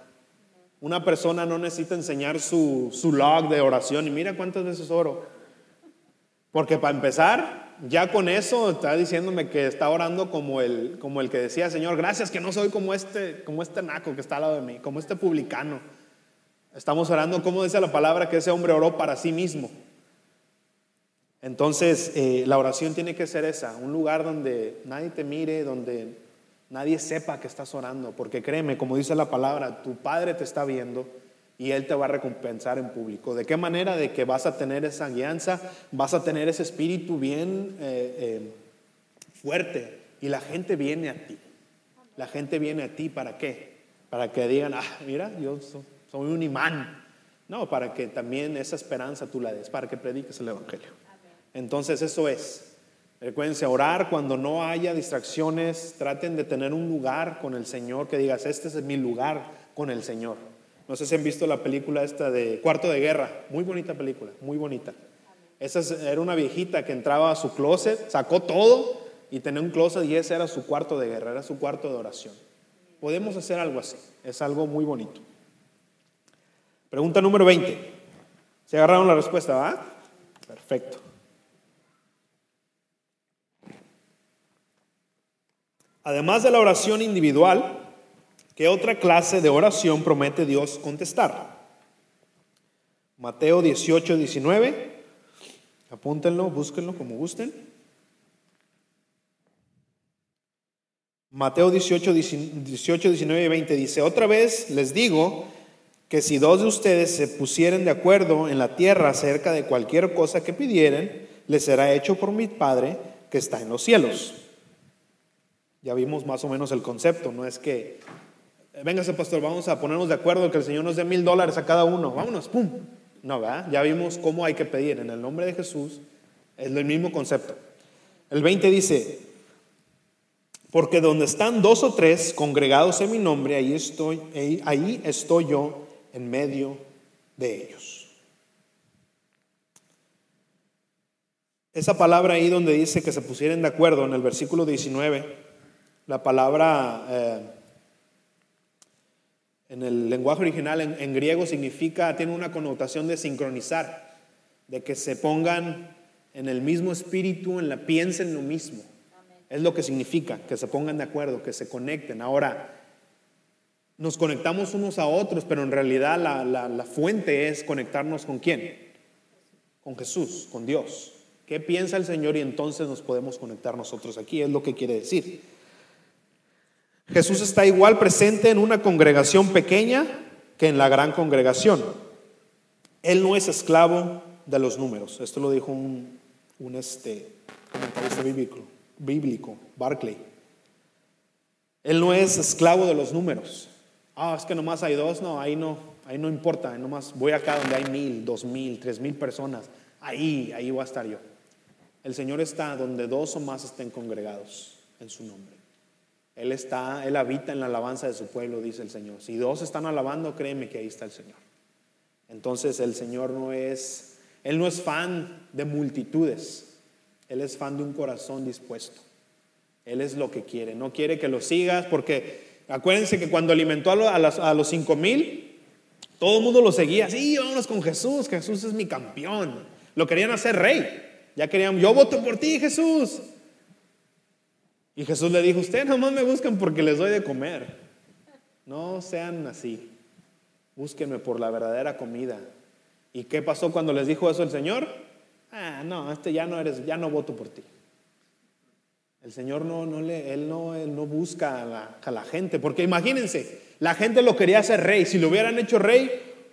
Una persona no necesita enseñar su, su log de oración y mira cuántas veces oro. Porque para empezar, ya con eso está diciéndome que está orando como el, como el que decía, Señor, gracias que no soy como este, como este naco que está al lado de mí, como este publicano. Estamos orando, como dice la palabra, que ese hombre oró para sí mismo. Entonces, eh, la oración tiene que ser esa, un lugar donde nadie te mire, donde nadie sepa que estás orando, porque créeme, como dice la palabra, tu Padre te está viendo y Él te va a recompensar en público. ¿De qué manera? De que vas a tener esa guianza, vas a tener ese espíritu bien eh, eh, fuerte y la gente viene a ti. La gente viene a ti para qué? Para que digan, ah, mira, yo so- soy un imán. No, para que también esa esperanza tú la des, para que prediques el Evangelio. Entonces eso es. Recuérdense, orar cuando no haya distracciones, traten de tener un lugar con el Señor, que digas, este es mi lugar con el Señor. No sé si han visto la película esta de Cuarto de Guerra, muy bonita película, muy bonita. Esa es- era una viejita que entraba a su closet, sacó todo y tenía un closet y ese era su cuarto de guerra, era su cuarto de oración. Podemos hacer algo así, es algo muy bonito. Pregunta número 20. ¿Se agarraron la respuesta, va? Perfecto. Además de la oración individual, ¿qué otra clase de oración promete Dios contestar? Mateo 18, 19. Apúntenlo, búsquenlo como gusten. Mateo 18, 18, 19 y 20 dice, otra vez les digo que si dos de ustedes se pusieren de acuerdo en la tierra acerca de cualquier cosa que pidieren, les será hecho por mi Padre que está en los cielos. Ya vimos más o menos el concepto, no es que, véngase pastor, vamos a ponernos de acuerdo que el Señor nos dé mil dólares a cada uno, vámonos, pum. No, ¿verdad? Ya vimos cómo hay que pedir en el nombre de Jesús. Es el mismo concepto. El 20 dice, porque donde están dos o tres congregados en mi nombre, ahí estoy, ahí estoy yo en medio de ellos. Esa palabra ahí donde dice que se pusieran de acuerdo en el versículo 19, la palabra eh, en el lenguaje original en, en griego significa, tiene una connotación de sincronizar, de que se pongan en el mismo espíritu, en la piensen lo mismo. Es lo que significa, que se pongan de acuerdo, que se conecten. Ahora, nos conectamos unos a otros, pero en realidad la, la- la fuente es conectarnos con quién? Con Jesús, con Dios. ¿Qué piensa el Señor? Y entonces nos podemos conectar nosotros aquí, es lo que quiere decir. Jesús está igual presente en una congregación pequeña que en la gran congregación. Él no es esclavo de los números. Esto lo dijo un, un, este, comentarista bíblico, bíblico, Barclay. Él no es esclavo de los números. Ah, es que nomás hay dos, no, ahí no, ahí no importa, nomás voy acá donde hay mil, dos mil, tres mil personas, ahí, ahí voy a estar yo. El Señor está donde dos o más estén congregados en su nombre. Él está, Él habita en la alabanza de su pueblo, dice el Señor. Si dos están alabando, créeme que ahí está el Señor. Entonces el Señor no es, Él no es fan de multitudes, Él es fan de un corazón dispuesto. Él es lo que quiere, no quiere que lo sigas porque acuérdense que cuando alimentó a, lo- a las- a los cinco mil, todo el mundo lo seguía, sí, vámonos con Jesús, Jesús es mi campeón. Lo querían hacer rey, ya querían, yo voto por ti Jesús. Y Jesús le dijo, ustedes nomás me buscan porque les doy de comer. No sean así, búsquenme por la verdadera comida. ¿Y qué pasó cuando les dijo eso el Señor? Ah, no, este ya no eres, ya no voto por ti. El Señor no, no le, él no, no busca a la, a la gente, porque imagínense, la gente lo quería hacer rey. Si lo hubieran hecho rey,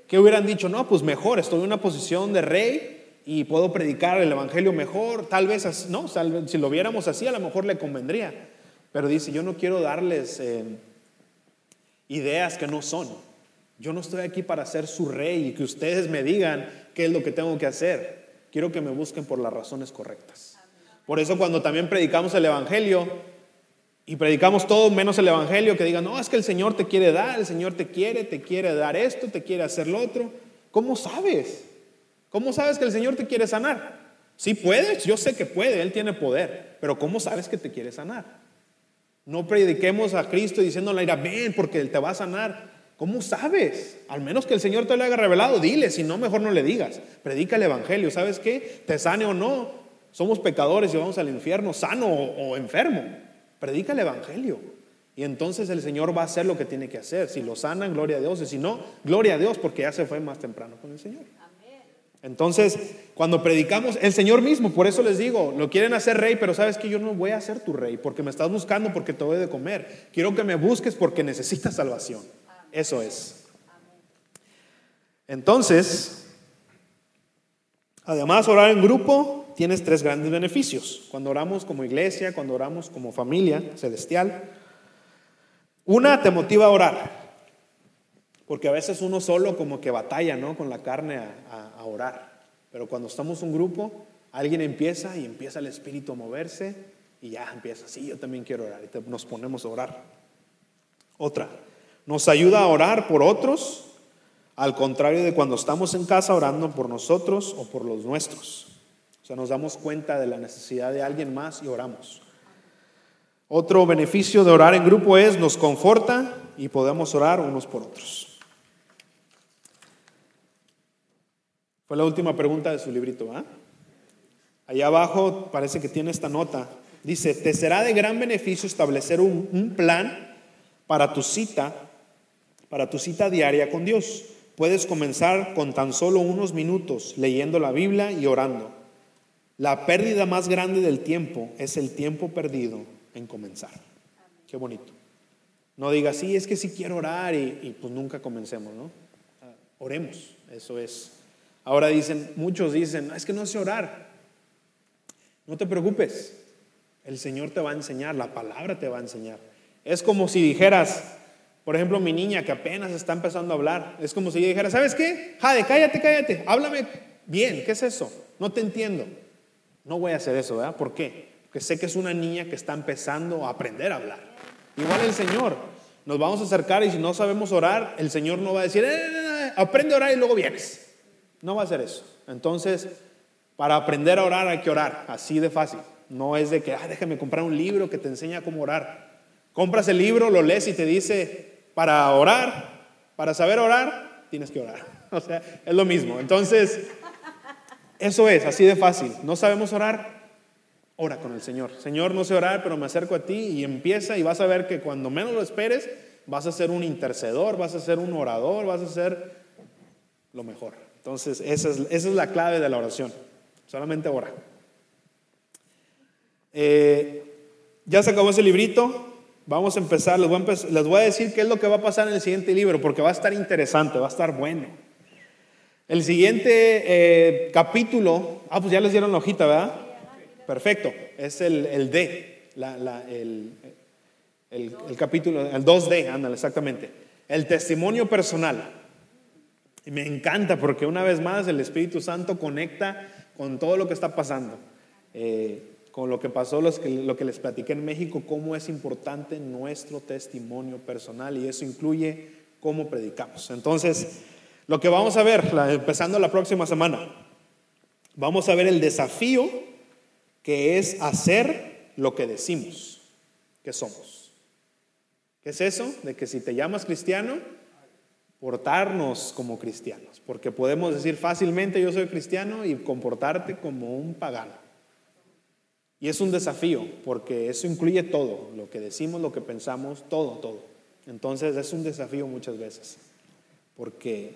¿qué hubieran dicho? No, pues mejor, estoy en una posición de rey y puedo predicar el evangelio mejor. Tal vez, no, si lo viéramos así, a lo mejor le convendría. Pero dice, yo no quiero darles eh, ideas que no son. Yo no estoy aquí para ser su rey y que ustedes me digan qué es lo que tengo que hacer. Quiero que me busquen por las razones correctas. Por eso cuando también predicamos el Evangelio y predicamos todo menos el Evangelio, que digan, no, es que el Señor te quiere dar, el Señor te quiere, te quiere dar esto, te quiere hacer lo otro. ¿Cómo sabes? ¿Cómo sabes que el Señor te quiere sanar? Sí puedes, yo sé que puede, Él tiene poder, pero ¿cómo sabes que te quiere sanar? No prediquemos a Cristo diciéndole, mira, ven porque Él te va a sanar. ¿Cómo sabes? Al menos que el Señor te lo haya revelado, dile, si no, mejor no le digas. Predica el Evangelio, ¿sabes qué? Te sane o no, somos pecadores y vamos al infierno, sano o, o enfermo. Predica el Evangelio. Y entonces el Señor va a hacer lo que tiene que hacer. Si lo sanan, gloria a Dios. Y si no, gloria a Dios, porque ya se fue más temprano con el Señor. Entonces, cuando predicamos, el Señor mismo, por eso les digo, lo quieren hacer rey, pero sabes que yo no voy a ser tu rey, porque me estás buscando porque te doy de comer. Quiero que me busques porque necesitas salvación. Eso es. Entonces, además, orar en grupo tienes tres grandes beneficios. Cuando oramos como iglesia, cuando oramos como familia celestial. Una, te motiva a orar. Porque a veces uno solo como que batalla, ¿no? Con la carne a, orar. Pero cuando estamos un grupo, alguien empieza y empieza el espíritu a moverse y ya empieza, sí, yo también quiero orar. Y nos ponemos a orar. Otra, nos ayuda a orar por otros, al contrario de cuando estamos en casa orando por nosotros o por los nuestros. O sea, nos damos cuenta de la necesidad de alguien más y oramos. Otro beneficio de orar en grupo es nos conforta y podemos orar unos por otros. Fue la última pregunta de su librito, ¿ah? Allá abajo parece que tiene esta nota. Dice, te será de gran beneficio establecer un, plan para tu cita, para tu cita diaria con Dios. Puedes comenzar con tan solo unos minutos leyendo la Biblia y orando. La pérdida más grande del tiempo es el tiempo perdido en comenzar. Qué bonito. No digas, sí, es que sí quiero orar y, y pues nunca comencemos, ¿no? Oremos, eso es. Ahora dicen, muchos dicen, es que no sé orar. No te preocupes, el Señor te va a enseñar, la palabra te va a enseñar. Es como si dijeras, Por ejemplo, mi niña que apenas está empezando a hablar, es como si yo dijera, ¿sabes qué? Jade, cállate, cállate, háblame bien, ¿qué es eso? No te entiendo. No voy a hacer eso, ¿verdad? ¿Por qué? Porque sé que es una niña que está empezando a aprender a hablar. Igual el Señor, nos vamos a acercar y si no sabemos orar, el Señor no va a decir, eh, aprende a orar y luego vienes. No va a hacer eso. Entonces, para aprender a orar hay que orar, así de fácil. No es de que, ah, déjame comprar un libro que te enseña cómo orar. Compras el libro, lo lees y te dice, para orar, para saber orar, tienes que orar. O sea, es lo mismo. Entonces, eso es, así de fácil. No sabemos orar, ora con el Señor. Señor, no sé orar, pero me acerco a ti y empieza y vas a ver que cuando menos lo esperes, vas a ser un intercedor, vas a ser un orador, vas a ser lo mejor. Entonces, esa es, esa es la clave de la oración. Solamente ora. Eh, ya se acabó ese librito. Vamos a empezar. Les voy a, decir qué es lo que va a pasar en el siguiente libro, porque va a estar interesante, va a estar bueno. El siguiente eh, capítulo, ah, pues ya les dieron la hojita, ¿verdad? Perfecto, es el, el D, el, el, capítulo, el 2D, ándale, exactamente. El testimonio personal. Y me encanta porque una vez más el Espíritu Santo conecta con todo lo que está pasando. Eh, con lo que pasó, lo que les platiqué en México, cómo es importante nuestro testimonio personal y eso incluye cómo predicamos. Entonces, lo que vamos a ver, empezando la próxima semana, vamos a ver el desafío que es hacer lo que decimos que somos. ¿Qué es eso? De que si te llamas cristiano, portarnos como cristianos, porque podemos decir fácilmente yo soy cristiano y comportarte como un pagano. Y es un desafío, porque eso incluye todo, lo que decimos, lo que pensamos, todo, todo. Entonces es un desafío muchas veces, porque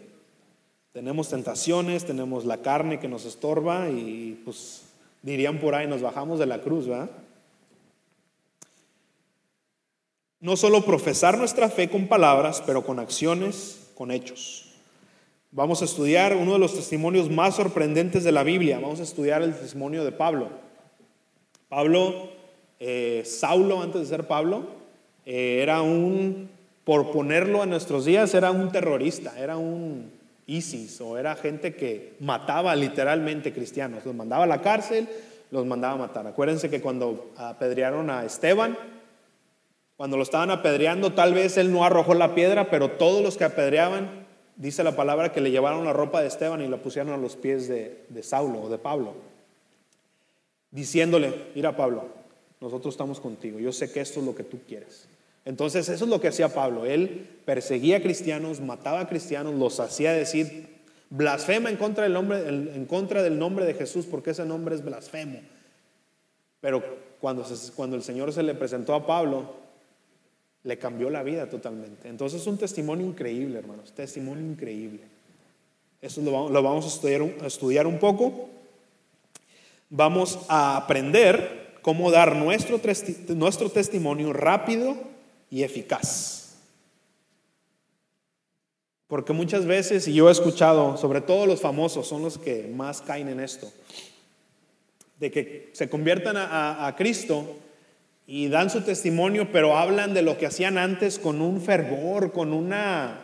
tenemos tentaciones, tenemos la carne que nos estorba y pues dirían por ahí, nos bajamos de la cruz, ¿verdad? No solo profesar nuestra fe con palabras, pero con acciones, con hechos. Vamos a estudiar uno de los testimonios más sorprendentes de la Biblia. Vamos a estudiar el testimonio de Pablo. Pablo, eh, Saulo antes de ser Pablo, eh, era un, por ponerlo en nuestros días, era un terrorista, era un ISIS o era gente que mataba literalmente cristianos, los mandaba a la cárcel, los mandaba a matar. Acuérdense que cuando apedrearon a Esteban, cuando lo estaban apedreando, tal vez él no arrojó la piedra, pero todos los que apedreaban, dice la palabra, que le llevaron la ropa de Esteban y la pusieron a los pies de, de Saulo o de Pablo diciéndole, mira Pablo, nosotros estamos contigo, yo sé que esto es lo que tú quieres. Entonces eso es lo que hacía Pablo, él perseguía a cristianos, mataba a cristianos, los hacía decir, blasfema en contra del nombre, en contra del nombre de Jesús porque ese nombre es blasfemo. Pero cuando, cuando el Señor se le presentó a Pablo, le cambió la vida totalmente. Entonces es un testimonio increíble, hermanos, testimonio increíble. Eso lo, lo vamos a estudiar, estudiar un poco vamos a aprender cómo dar nuestro, nuestro testimonio rápido y eficaz. Porque muchas veces, y yo he escuchado, sobre todo los famosos son los que más caen en esto, de que se conviertan a Cristo y dan su testimonio, pero hablan de lo que hacían antes con un fervor, con una...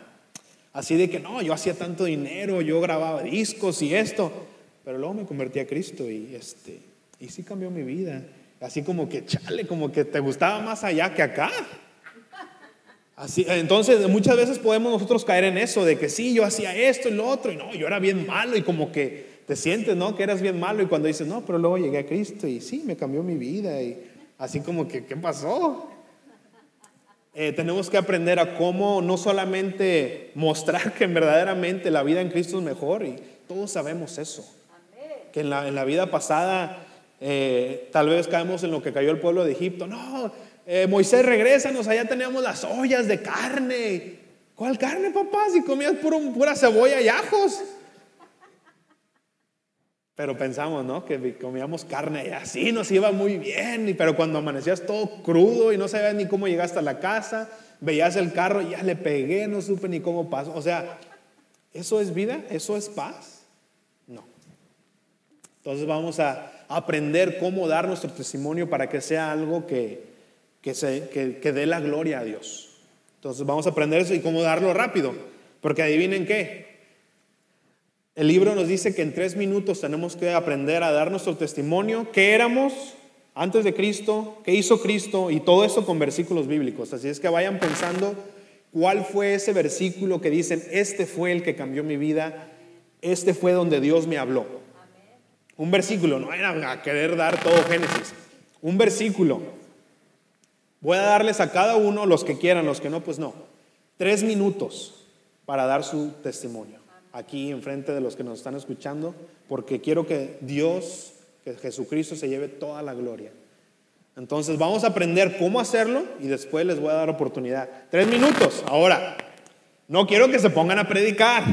Así de que no, yo hacía tanto dinero, yo grababa discos y esto. Pero luego me convertí a Cristo y, este, y sí cambió mi vida. Así como que, chale, como que te gustaba más allá que acá. Así, entonces, muchas veces podemos nosotros caer en eso, de que sí, yo hacía esto y lo otro, y no, yo era bien malo, y como que te sientes, ¿no? Que eras bien malo, y cuando dices, no, pero luego llegué a Cristo, y sí, me cambió mi vida, y así como que, ¿qué pasó? Eh, tenemos que aprender a cómo no solamente mostrar que verdaderamente la vida en Cristo es mejor, y todos sabemos eso que en la, vida pasada eh, tal vez caemos en lo que cayó el pueblo de Egipto. No, eh, Moisés, regrésanos, allá teníamos las ollas de carne. ¿Cuál carne, papá? Si comías pura cebolla y ajos. Pero pensamos, ¿no? Que comíamos carne y así nos iba muy bien. Pero cuando amanecías todo crudo y no sabías ni cómo llegaste a la casa, veías el carro y ya le pegué, no supe ni cómo pasó. O sea, ¿eso es vida? ¿Eso es paz? Entonces vamos a aprender cómo dar nuestro testimonio para que sea algo que, que, se, que, dé la gloria a Dios. Entonces vamos a aprender eso y cómo darlo rápido. Porque adivinen qué. El libro nos dice que en tres minutos tenemos que aprender a dar nuestro testimonio, qué éramos antes de Cristo, qué hizo Cristo y todo eso con versículos bíblicos. Así es que vayan pensando cuál fue ese versículo que dicen, este fue el que cambió mi vida, este fue donde Dios me habló. Un versículo, no vayan a querer dar todo Génesis. Un versículo. Voy a darles a cada uno, los que quieran, los que no, pues no. Tres minutos para dar su testimonio aquí enfrente de los que nos están escuchando, porque quiero que Dios, que Jesucristo se lleve toda la gloria. Entonces vamos a aprender cómo hacerlo y después les voy a dar oportunidad. Tres minutos. Ahora, no quiero que se pongan a predicar.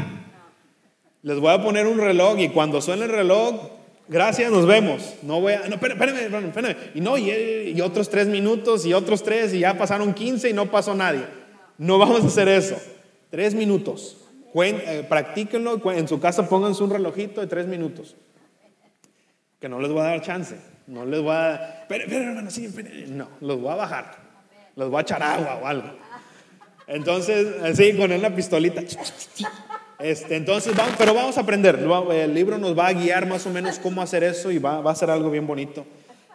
Les voy a poner un reloj y cuando suene el reloj, gracias, nos vemos. No voy a, no, espérame, espérame, espérame. Y no, y, otros tres minutos y otros tres y ya pasaron 15 y no pasó nadie. No vamos a hacer eso. Tres minutos. Eh, practíquenlo, en su casa pónganse un relojito de tres minutos. Que no les voy a dar chance. No les voy a. Espera, espera, hermano, sí. No, los voy a bajar. Los voy a echar agua o algo. Entonces, así, con una pistolita. Este, entonces, vamos, pero vamos a aprender. El libro nos va a guiar más o menos cómo hacer eso y va, va a ser algo bien bonito.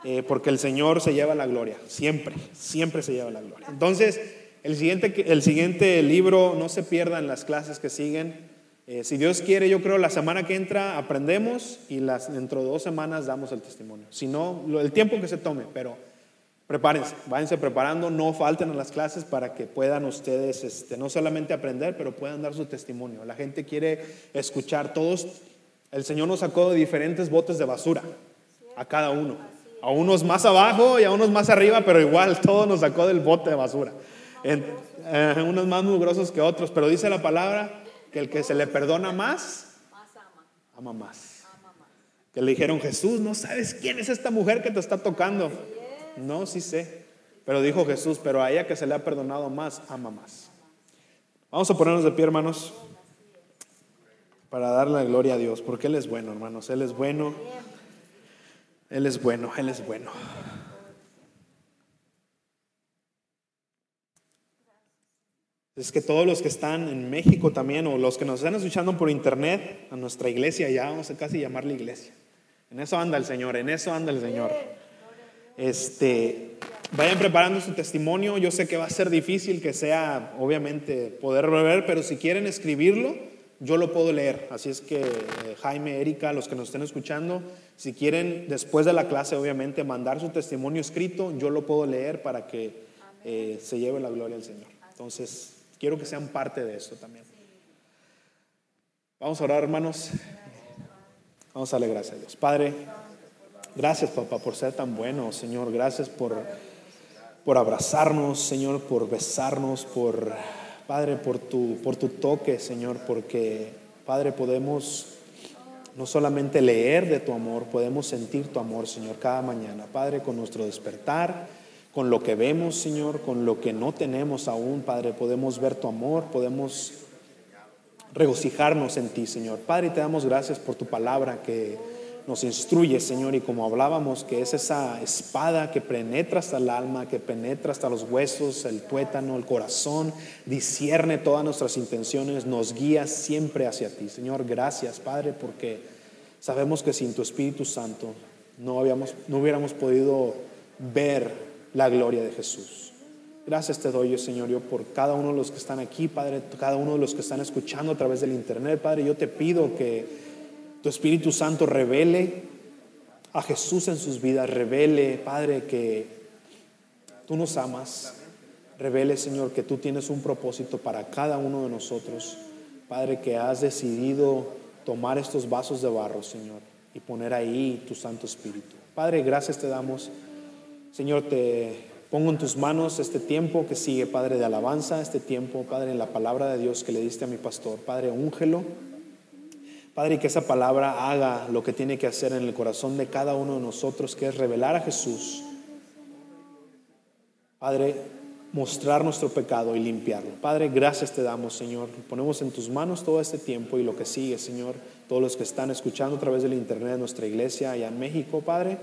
eh, porque el Señor se lleva la gloria. Siempre, siempre se lleva la gloria. Entonces, el siguiente, el siguiente libro, no se pierdan las clases que siguen. Eh, si Dios quiere, yo creo la semana que entra aprendemos y las, dentro de dos semanas damos el testimonio. Si no, lo- el tiempo que se tome, pero prepárense, váyanse preparando, no falten a las clases para que puedan ustedes este, no solamente aprender, pero puedan dar su testimonio. La gente quiere escuchar todos. El Señor nos sacó de diferentes botes de basura, a cada uno. A unos más abajo y a unos más arriba, pero igual todo nos sacó del bote de basura. Eh, unos más mugrosos que otros, pero dice la palabra que el que se le perdona más, ama más. Que le dijeron, Jesús, no sabes quién es esta mujer que te está tocando. No, sí sé. Pero dijo Jesús, pero a ella que se le ha perdonado más, ama más. Vamos a ponernos de pie, hermanos, para darle la gloria a Dios, porque Él es bueno, hermanos. Él es bueno. Él es bueno, Él es bueno. Es que todos los que están en México también, o los que nos están escuchando por internet, a nuestra iglesia, ya vamos a casi llamarle iglesia. En eso anda el Señor, en eso anda el Señor. Este, vayan preparando su testimonio. Yo sé que va a ser difícil que sea, obviamente, poder ver, pero si quieren escribirlo, yo lo puedo leer. Así es que eh, Jaime, Erika, los que nos estén escuchando, si quieren después de la clase, obviamente, mandar su testimonio escrito, yo lo puedo leer para que eh, se lleve la gloria al Señor. Entonces, quiero que sean parte de esto también. Vamos a orar, hermanos. Vamos a darle gracias a Dios. Padre, gracias, papá, por ser tan bueno, Señor. Gracias por, por abrazarnos, Señor, por besarnos, por, Padre, por tu, por tu toque, Señor, porque, Padre, podemos no solamente leer de tu amor, podemos sentir tu amor, Señor, cada mañana. Padre, con nuestro despertar, con lo que vemos, Señor, con lo que no tenemos aún, Padre, podemos ver tu amor, podemos regocijarnos en ti, Señor. Padre, te damos gracias por tu palabra que nos instruye, Señor, y como hablábamos, que es esa espada que penetra hasta el alma, que penetra hasta los huesos, el tuétano, el corazón, discierne todas nuestras intenciones, nos guía siempre hacia ti. Señor, gracias, Padre, porque sabemos que sin tu Espíritu Santo no, habíamos, no hubiéramos podido ver la gloria de Jesús. Gracias te doy, Señor, yo por cada uno de los que están aquí, Padre, cada uno de los que están escuchando a través del Internet, Padre, yo te pido que tu Espíritu Santo revele a Jesús en sus vidas, revele, Padre, que tú nos amas, revele, Señor, que tú tienes un propósito para cada uno de nosotros, Padre, que has decidido tomar estos vasos de barro, Señor, y poner ahí tu Santo Espíritu. Padre, gracias te damos, Señor, te Pongo en tus manos este tiempo que sigue, Padre, de alabanza, este tiempo, Padre, en la palabra de Dios que le diste a mi pastor. Padre, úngelo. Padre, y que esa palabra haga lo que tiene que hacer en el corazón de cada uno de nosotros, que es revelar a Jesús. Padre, mostrar nuestro pecado y limpiarlo. Padre, gracias te damos, Señor. Ponemos en tus manos todo este tiempo y lo que sigue, Señor. Todos los que están escuchando a través del internet de nuestra iglesia allá en México, Padre.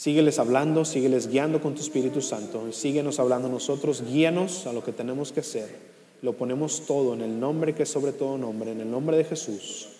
Sígueles hablando, sígueles guiando con tu Espíritu Santo. Y síguenos hablando nosotros, guíanos a lo que tenemos que hacer. Lo ponemos todo en el nombre que es sobre todo nombre, en el nombre de Jesús.